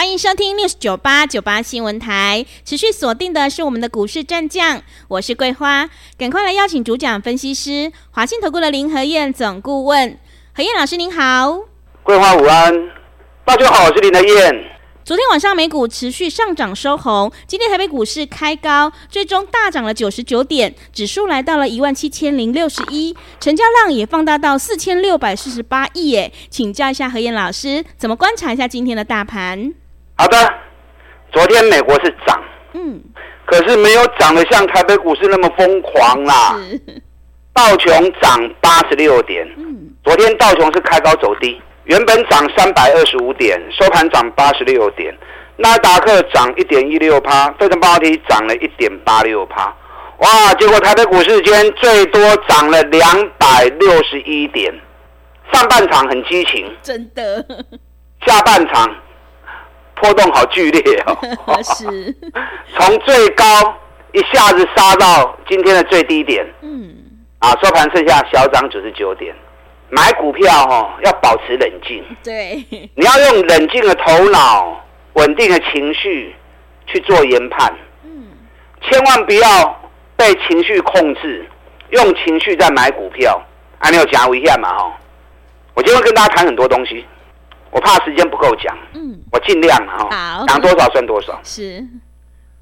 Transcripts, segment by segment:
欢迎收听 News 九八九八新闻台，持续锁定的是我们的股市战将，我是桂花，赶快来邀请主讲分析师华信投顾的林和燕总顾问，何燕老师您好，桂花午安，大家好，我是林和燕。昨天晚上美股持续上涨收红，今天台北股市开高，最终大涨了九十九点，指数来到了一万七千零六十一，成交量也放大到四千六百四十八亿耶，请教一下何燕老师，怎么观察一下今天的大盘？好的，昨天美国是涨，嗯，可是没有涨得像台北股市那么疯狂啦。道琼涨八十六点，嗯，昨天道琼是开高走低，原本涨三百二十五点，收盘涨八十六点。纳达克涨一点一六趴，费城半导体涨了一点八六趴。哇，结果台北股市今天最多涨了两百六十一点。上半场很激情，真的，下半场。波动好剧烈哦，是，从最高一下子杀到今天的最低点，嗯，啊，收盘剩下小涨九十九点。买股票哦，要保持冷静，对，你要用冷静的头脑、稳定的情绪去做研判，嗯，千万不要被情绪控制，用情绪在买股票，还没有讲一下嘛哈。我今天会跟大家谈很多东西。我怕时间不够讲，嗯，我尽量哈，好，讲多少算多少。是，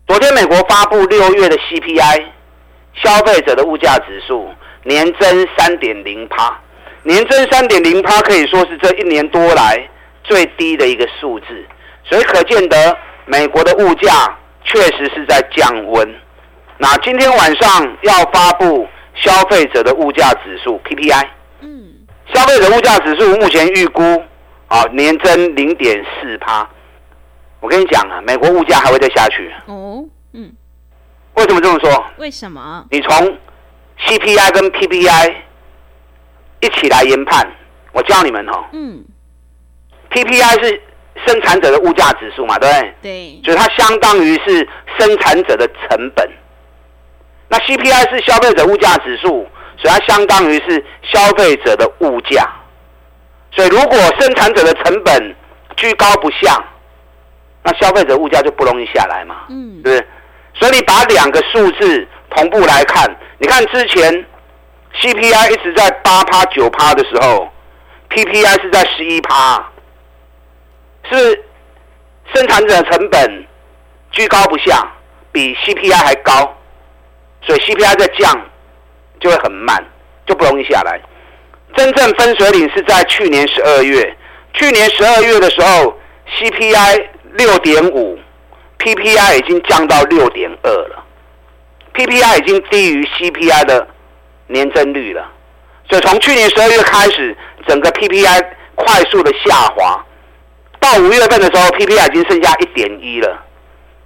昨天美国发布六月的 CPI，消费者的物价指数年增三点零趴，年增三点零趴可以说是这一年多来最低的一个数字，所以可见得美国的物价确实是在降温。那今天晚上要发布消费者的物价指数 PPI，嗯，消费者物价指数目前预估。好，年增零点四趴。我跟你讲啊，美国物价还会再下去。哦，嗯，为什么这么说？为什么？你从 CPI 跟 PPI 一起来研判。我教你们哦。嗯。PPI 是生产者的物价指数嘛，对不对？对。所以它相当于是生产者的成本。那 CPI 是消费者物价指数，所以它相当于是消费者的物价。所以，如果生产者的成本居高不下，那消费者物价就不容易下来嘛，嗯，是不是？所以你把两个数字同步来看，你看之前 CPI 一直在八趴九趴的时候，PPI 是在十一趴，是生产者的成本居高不下，比 CPI 还高，所以 CPI 在降就会很慢，就不容易下来。真正分水岭是在去年十二月，去年十二月的时候，CPI 六点五，PPI 已经降到六点二了，PPI 已经低于 CPI 的年增率了，所以从去年十二月开始，整个 PPI 快速的下滑，到五月份的时候，PPI 已经剩下一点一了，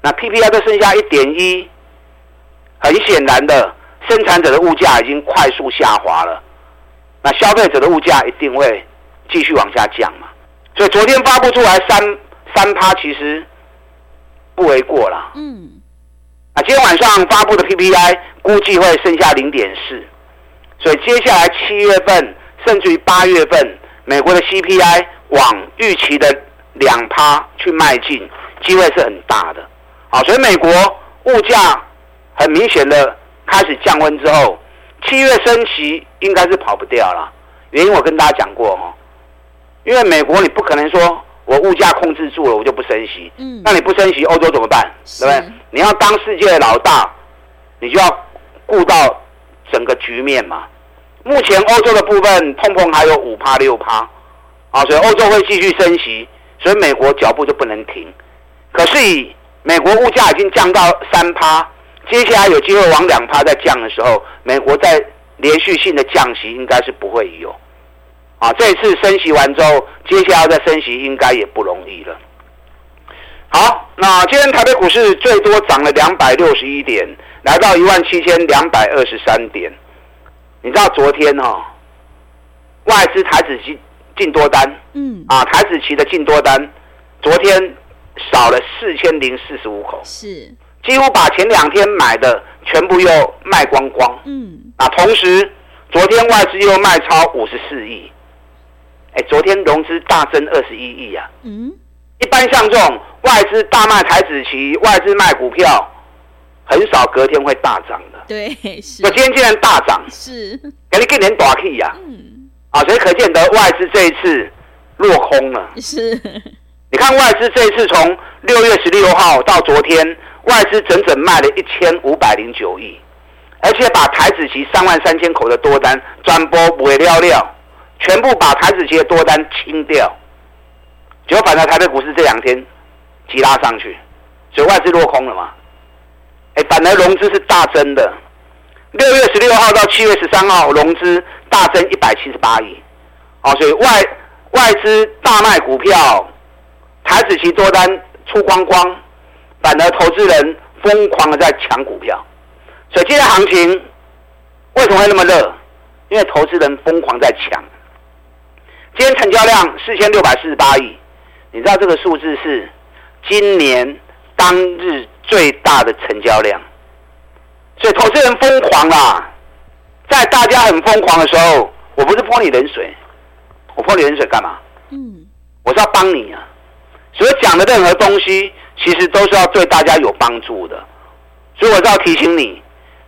那 PPI 都剩下一点一，很显然的，生产者的物价已经快速下滑了。那消费者的物价一定会继续往下降嘛？所以昨天发布出来三三趴，其实不为过啦。嗯。啊，今天晚上发布的 PPI 估计会剩下零点四，所以接下来七月份甚至于八月份，美国的 CPI 往预期的两趴去迈进，机会是很大的。好，所以美国物价很明显的开始降温之后。七月升息应该是跑不掉了，原因我跟大家讲过哈，因为美国你不可能说我物价控制住了我就不升息，嗯，那你不升息，欧洲怎么办？对不对？你要当世界的老大，你就要顾到整个局面嘛。目前欧洲的部分碰碰还有五趴六趴，啊，所以欧洲会继续升息，所以美国脚步就不能停。可是以美国物价已经降到三趴。接下来有机会往两趴再降的时候，美国在连续性的降息应该是不会有，啊，这一次升息完之后，接下来再升息应该也不容易了。好，那今天台北股市最多涨了两百六十一点，来到一万七千两百二十三点。你知道昨天哈、哦，外资台子期进多单，嗯，啊，台子期的进多单，昨天少了四千零四十五口，是几乎把前两天买的全部又卖光光，嗯，啊，同时昨天外资又卖超五十四亿，哎，昨天融资大增二十一亿啊，嗯。一般像这种外资大卖台子期，外资卖股票，很少隔天会大涨的。对，是。我今天竟然大涨，是。给你给点大气呀。嗯。啊，所以可见得外资这一次落空了。是。你看外资这一次从六月十六号到昨天，外资整整卖了一千五百零九亿，而且把台子期三万三千口的多单转播不会料料，全部把台子期的多单清掉。结果反正台北股市这两天急拉上去，所以外资落空了嘛？哎，反而融资是大增的。六月十六号到七月十三号，融资大增一百七十八亿。哦，所以外外资大卖股票，台子期多单出光光，反而投资人疯狂的在抢股票。所以今天行情为什么会那么热？因为投资人疯狂在抢。今天成交量四千六百四十八亿。你知道这个数字是今年当日最大的成交量，所以投资人疯狂啦。在大家很疯狂的时候，我不是泼你冷水，我泼你冷水干嘛？嗯，我是要帮你啊。所以讲的任何东西，其实都是要对大家有帮助的。所以我是要提醒你，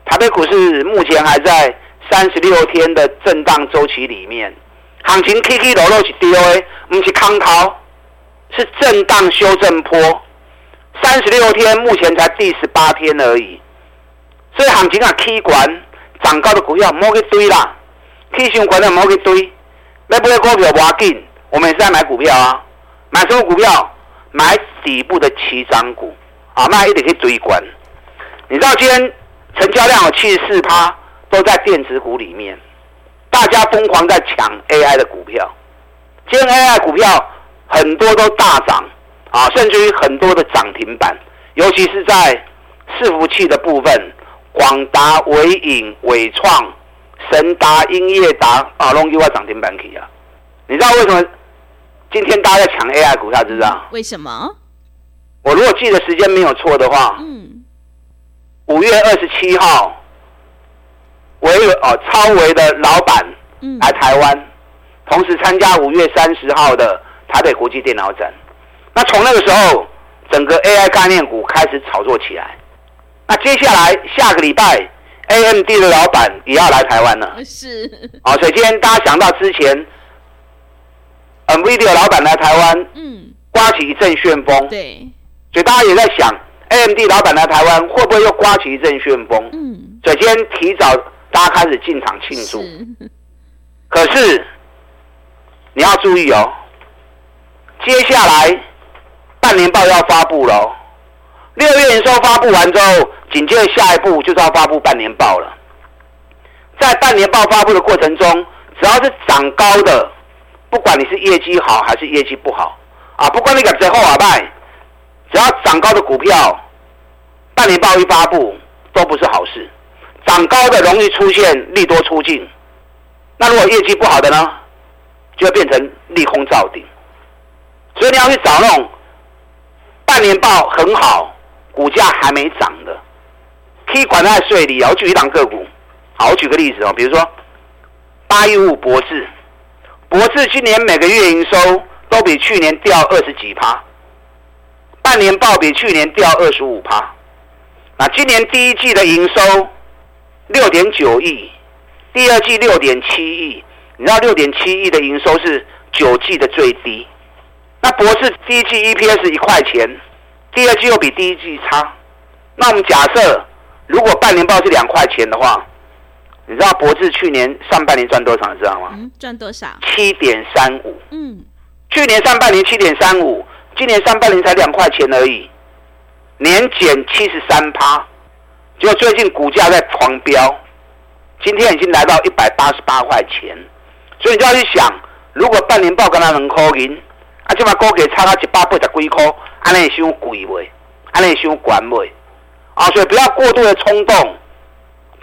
台北股市目前还在三十六天的震荡周期里面，行情起起落落是跌的，不是空头。是震荡修正波，三十六天，目前才第十八天而已，所以行情啊，K 管涨高的股票莫去堆啦，K 线管的莫去堆，那不会股票不要紧，我们也是在买股票啊，买什么股票？买底部的起涨股啊，那一定可以追关。你知道今天成交量有七十四趴，都在电子股里面，大家疯狂在抢 AI 的股票，今天 AI 股票。很多都大涨啊，甚至于很多的涨停板，尤其是在伺服器的部分，广达、纬颖、纬创、神达、英业达啊，拢又要涨停板去啊！你知道为什么今天大家在抢 AI 股票？知道？为什么？我如果记得时间没有错的话，嗯，五月二十七号，维哦超维的老板来台湾，嗯、同时参加五月三十号的。台北国际电脑展，那从那个时候，整个 AI 概念股开始炒作起来。那接下来下个礼拜，AMD 的老板也要来台湾了。是。哦，所以今天大家想到之前，NVIDIA 老板来台湾，嗯，刮起一阵旋风。对。所以大家也在想，AMD 老板来台湾会不会又刮起一阵旋风？嗯。所以今天提早大家开始进场庆祝。是。可是你要注意哦。接下来半年报要发布了，六月营收发布完之后，紧接着下一步就是要发布半年报了。在半年报发布的过程中，只要是涨高的，不管你是业绩好还是业绩不好啊，不管你个最后啊卖，只要涨高的股票，半年报一发布都不是好事。涨高的容易出现利多出尽，那如果业绩不好的呢，就会变成利空造顶。所以你要去找那种半年报很好、股价还没涨的，可以管它的税率。我举一档个股，好，我举个例子哦，比如说八一五博智，博智今年每个月营收都比去年掉二十几趴，半年报比去年掉二十五趴。那今年第一季的营收六点九亿，第二季六点七亿，你知道六点七亿的营收是九季的最低。那博智第一季 EPS 一块钱，第二季又比第一季差。那我们假设，如果半年报是两块钱的话，你知道博智去年上半年赚多少？你知道吗？嗯，赚多少？七点三五。嗯，去年上半年七点三五，今年上半年才两块钱而已，年减七十三趴。结果最近股价在狂飙，今天已经来到一百八十八块钱。所以你就要去想，如果半年报跟他能扣赢。啊，即嘛股给差到一百八十几块，安尼会伤贵未？安尼会伤悬未？啊，所以不要过度的冲动，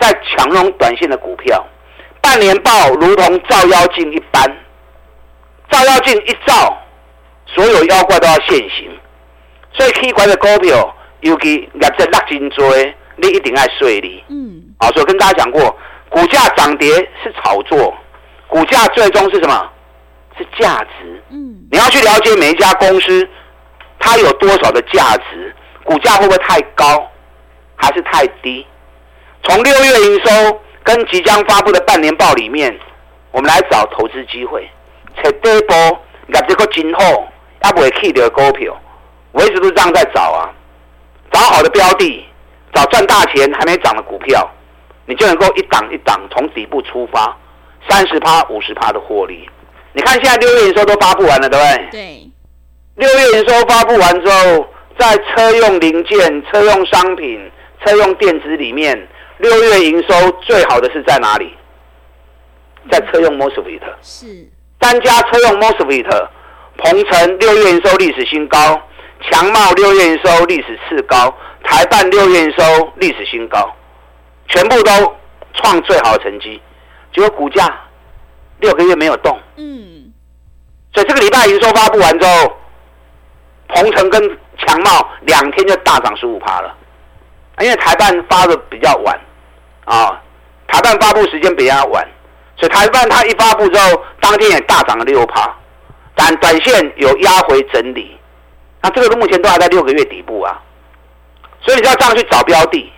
在抢那种短线的股票。半年报如同照妖镜一般，照妖镜一照，所有妖怪都要现形。所以 K 管的股票，尤其业绩落真多，你一定要碎利。嗯，啊，所以跟大家讲过，股价涨跌是炒作，股价最终是什么？是价值。嗯，你要去了解每一家公司，它有多少的价值，股价会不会太高，还是太低？从六月营收跟即将发布的半年报里面，我们来找投资机会。找底波业绩够今后，也不会去的股票，我一直都这样在找啊，找好的标的，找赚大钱还没涨的股票，你就能够一档一档从底部出发，三十趴、五十趴的获利。你看现在六月营收都发布完了，对不对？对。六月营收发布完之后，在车用零件、车用商品、车用电子里面，六月营收最好的是在哪里？在车用 MOSFET。是。三家车用 MOSFET，鹏程六月营收历史新高，强茂六月营收历史次高，台半六月营收历史新高，全部都创最好的成绩，结果股价。六个月没有动，嗯，所以这个礼拜营收发布完之后，鹏程跟强茂两天就大涨十五趴了，因为台半发的比较晚，啊，台半发布时间比较晚，所以台半它一发布之后，当天也大涨了六趴，但短线有压回整理，那这个目前都还在六个月底部啊，所以你就要这样去找标的，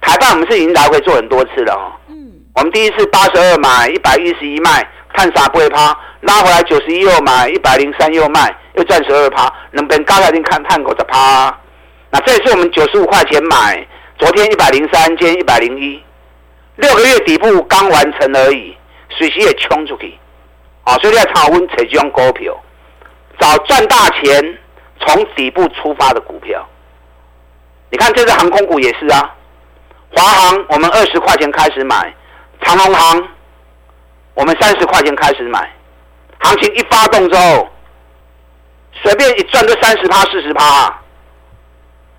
台半我们是已经来回做很多次了哦。嗯。我们第一次八十二买，一百一十一卖，看傻不会趴，拉回来九十一又买，一百零三又卖，又赚十二趴，能不能高下定看探狗的趴？那这也是我们九十五块钱买，昨天一百零三，今天一百零一，六个月底部刚完成而已，随时也冲出去，啊，所以要炒温扯这种股票，找赚大钱从底部出发的股票。你看这支航空股也是啊，华航我们二十块钱开始买。长荣航，我们三十块钱开始买，行情一发动之后，随便一赚就三十趴、四十趴，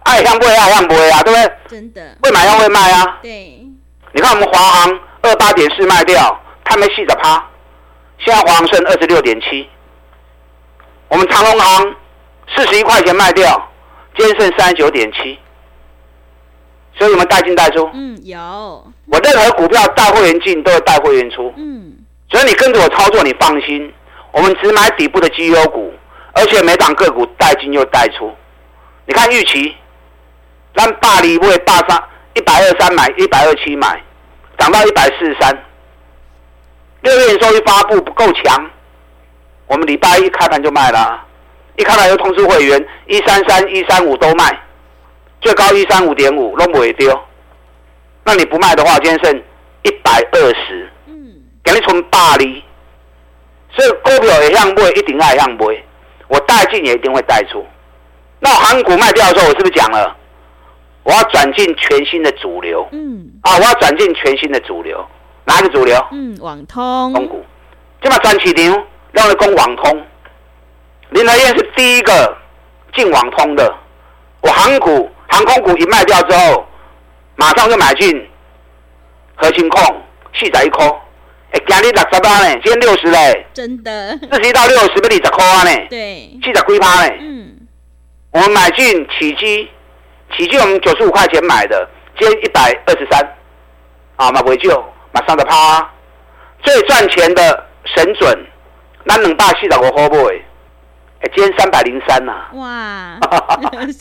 爱像不会爱像不会啊，对不对？真的。会买要会卖啊。对。你看我们华航二八点四卖掉，他没戏的趴，现在华航剩二十六点七。我们长隆航四十一块钱卖掉，今天剩三十九点七。所以我们带进带出，嗯，有。我任何股票带会员进，都有带会员出，嗯。所以你跟着我操作，你放心。我们只买底部的绩优股，而且每档个股带进又带出。你看预期，让大力为大三一百二三买，一百二七买，涨到一百四十三。六月营收一发布不够强，我们礼拜一开盘就卖了，一开盘就通知会员一三三一三五都卖。最高一三五点五，都不会丢。那你不卖的话，今天剩一百二十，嗯，给你存八厘。所以股票也让买，一定爱让买。我带进也一定会带出。那我航股卖掉的时候，我是不是讲了？我要转进全新的主流，嗯，啊，我要转进全新的主流，哪一个主流？嗯，网通。通股，这么转起牛，让人攻网通。林和燕是第一个进网通的，我航股。航空股一卖掉之后，马上就买进核心控，四仔一颗，哎，今日六十八呢，今天六十嘞，真的，四十一到六十不二十块啊呢，对，七十几趴呢，嗯，我们买进起基，启基我们九十五块钱买的，今天一百二十三，啊，马尾就马上的趴，最赚钱的神准，咱两百四十五块买。哎，今天三百零三呐！哇，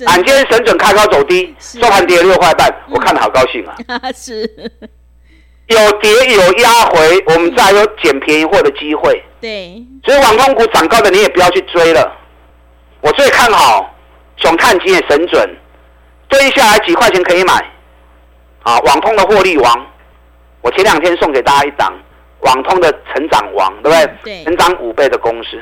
俺今天神准开高走低，收盘跌了六块半，我看得好高兴啊！是，有跌有压回，我们再有捡便宜货的机会。对，所以网通股涨高的你也不要去追了。我最看好熊探基的神准，蹲下来几块钱可以买。啊，网通的获利王，我前两天送给大家一档网通的成长王，对不对？对，成长五倍的公司。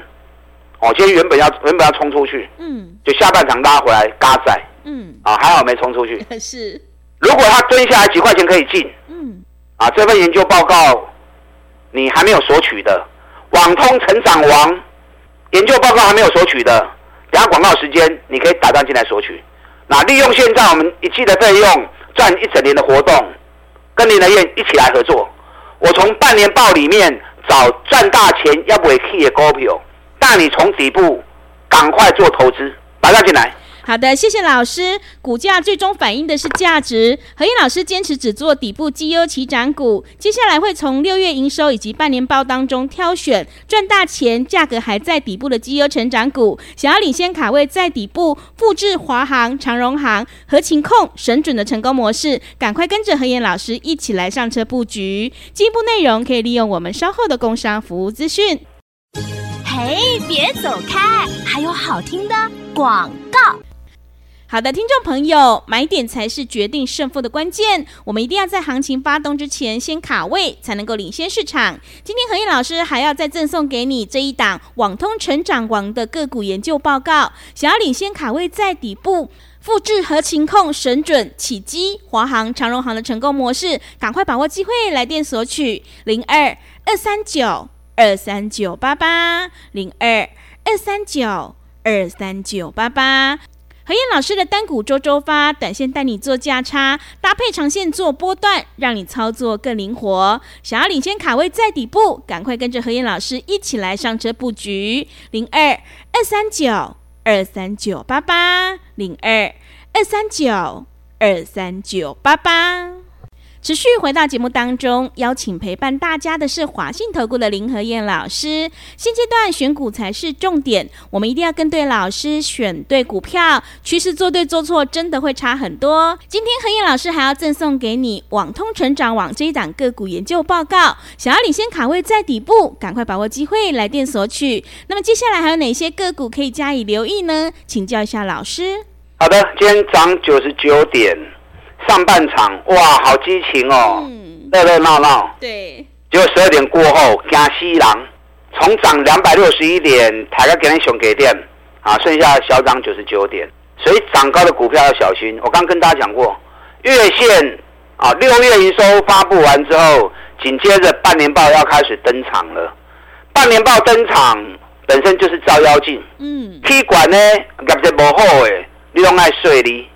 哦，今天原本要原本要冲出去，嗯，就下半场拉回来嘎在，嗯，啊，还好没冲出去。是，如果他蹲下来几块钱可以进，嗯，啊，这份研究报告你还没有索取的，网通成长王研究报告还没有索取的，等下广告时间你可以打断进来索取。那利用现在我们一季的费用赚一整年的活动，跟林来燕一起来合作。我从半年报里面找赚大钱要不会 key 的股票，带你从底部赶快做投资，马上进来。好的，谢谢老师。股价最终反映的是价值。何燕老师坚持只做底部绩优起涨股，接下来会从六月营收以及半年报当中挑选赚大钱、价格还在底部的绩优成长股。想要领先卡位在底部，复制华航、长荣航、合情控、神准的成功模式，赶快跟着何燕老师一起来上车布局。进一步内容可以利用我们稍后的工商服务资讯。嘿，别走开，还有好听的广告。好的，听众朋友，买点才是决定胜负的关键。我们一定要在行情发动之前先卡位，才能够领先市场。今天和彦老师还要再赠送给你这一档网通成长王的个股研究报告。想要领先卡位在底部，复制和情控、神准、启基、华航、长荣航的成功模式，赶快把握机会，来电索取零二二三九二三九八八零二二三九二三九八八。何燕老师的单股周周发，短线带你做价差，搭配长线做波段，让你操作更灵活。想要领先卡位在底部，赶快跟着何燕老师一起来上车布局。零二二三九二三九八八，零二二三九二三九八八。持续回到节目当中，邀请陪伴大家的是华信投顾的林和燕老师。现阶段选股才是重点，我们一定要跟对老师，选对股票，趋势做对做错真的会差很多。今天和燕老师还要赠送给你网通成长网这一档个股研究报告，想要领先卡位在底部，赶快把握机会来电索取。那么接下来还有哪些个股可以加以留意呢？请教一下老师。好的，今天涨九十九点。上半场哇，好激情哦，热热闹闹。对，结果十二点过后，惊西郎，从涨两百六十一点，抬个给你熊给点，啊，剩下小涨九十九点。所以涨高的股票要小心。我刚跟大家讲过，月线啊，六月营收发布完之后，紧接着半年报要开始登场了。半年报登场本身就是照妖镜，嗯，气管呢业绩不好诶，你用爱睡哩。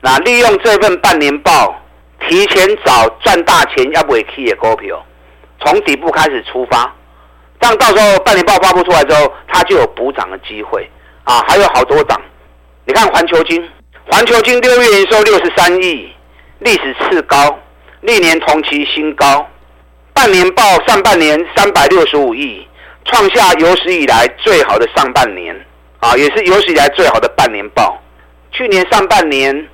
那利用这份半年报，提前找赚大钱要不会 key 的股票，从底部开始出发，这样到时候半年报发布出来之后，它就有补涨的机会啊！还有好多档，你看环球金，环球金六月营收六十三亿，历史次高，历年同期新高，半年报上半年三百六十五亿，创下有史以来最好的上半年啊，也是有史以来最好的半年报。去年上半年。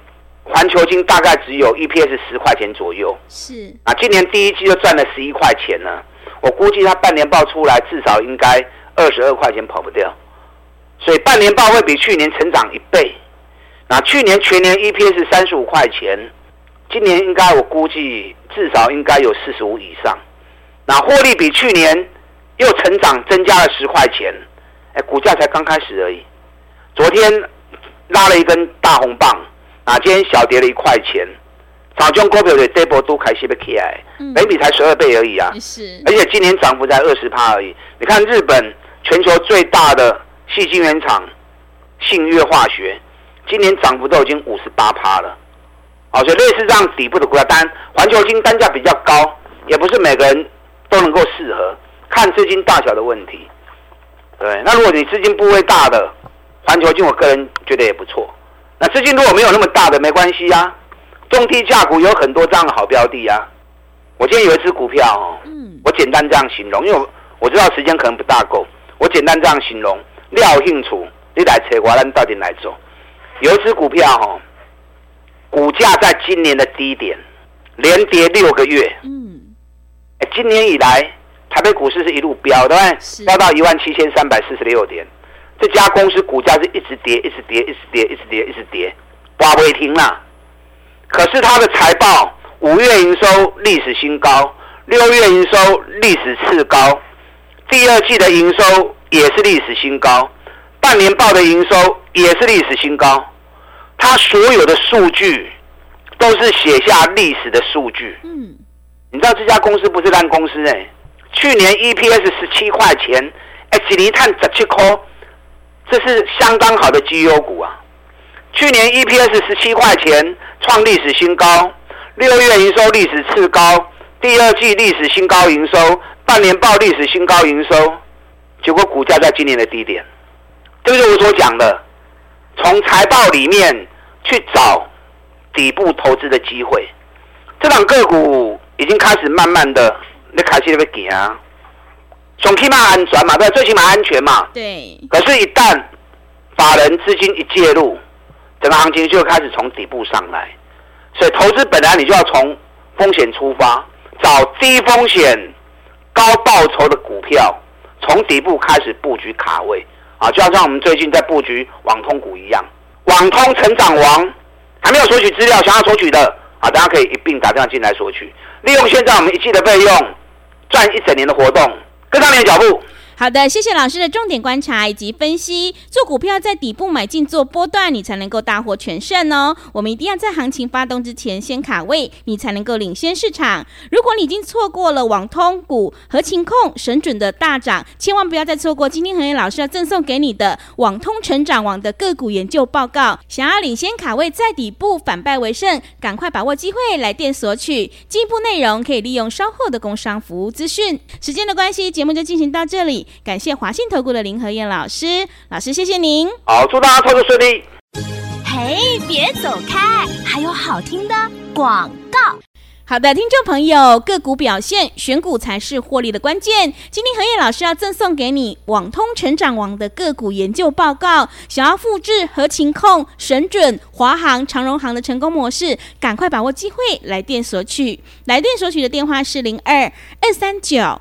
环球金大概只有 EPS 十块钱左右，是啊，今年第一季就赚了十一块钱呢。我估计它半年报出来至少应该二十二块钱跑不掉，所以半年报会比去年成长一倍。那去年全年 EPS 三十五块钱，今年应该我估计至少应该有四十五以上。那获利比去年又成长增加了十块钱，哎，股价才刚开始而已。昨天拉了一根大红棒。啊，今天小跌了一块钱，早中股票的这波都开始被起来，每笔才十二倍而已啊！是，而且今年涨幅才二十趴而已。你看日本全球最大的细晶圆厂信越化学，今年涨幅都已经五十八趴了。哦，所以类似这样底部的股票，单环球金单价比较高，也不是每个人都能够适合，看资金大小的问题。对，那如果你资金部位大的环球金，我个人觉得也不错。那资金如果没有那么大的，没关系呀、啊。中低价股有很多这样的好标的呀、啊。我今天有一只股票哦，我简单这样形容，因为我，我知道时间可能不大够，我简单这样形容。廖庆楚，你来扯我，咱到底来做？有一只股票哈，股价在今年的低点，连跌六个月。嗯。今年以来，台北股市是一路飙，对不对？飙到一万七千三百四十六点。这家公司股价是一直跌，一直跌，一直跌，一直跌，一直跌，挂不会停了。可是它的财报，五月营收历史新高，六月营收历史次高，第二季的营收也是历史新高，半年报的营收也是历史新高。它所有的数据都是写下历史的数据。嗯，你知道这家公司不是烂公司哎、欸，去年 EPS 十七块钱，哎，一年赚十七块。这是相当好的绩优股啊！去年 EPS 十七块钱，创历史新高，六月营收历史次高，第二季历史新高营收，半年报历史新高营收，结果股价在今年的低点，这就是我所讲的，从财报里面去找底部投资的机会。这档个股已经开始慢慢的，你开始在行啊，总起码安全嘛，对，最起码安全嘛。对。可是，一旦法人资金一介入，整个行情就开始从底部上来。所以，投资本来你就要从风险出发，找低风险、高报酬的股票，从底部开始布局卡位啊，就好像我们最近在布局网通股一样。网通成长王还没有索取资料，想要索取的。啊，大家可以一并打电话进来索取，利用现在我们一季的费用，赚一整年的活动，跟上你的脚步。好的，谢谢老师的重点观察以及分析。做股票在底部买进做波段，你才能够大获全胜哦。我们一定要在行情发动之前先卡位，你才能够领先市场。如果你已经错过了网通股、合情控、神准的大涨，千万不要再错过今天和彦老师要赠送给你的网通成长网的个股研究报告。想要领先卡位在底部反败为胜，赶快把握机会来电索取。进一步内容可以利用稍后的工商服务资讯。时间的关系，节目就进行到这里。感谢华信投顾的林和燕老师，老师谢谢您。好，祝大家操作顺利。嘿，别走开，还有好听的广告。好的，听众朋友，个股表现选股才是获利的关键。今天和燕老师要赠送给你网通成长王的个股研究报告。想要复制和勤控、神准、华航、长荣航的成功模式，赶快把握机会，来电索取。来电索取的电话是零二二三九。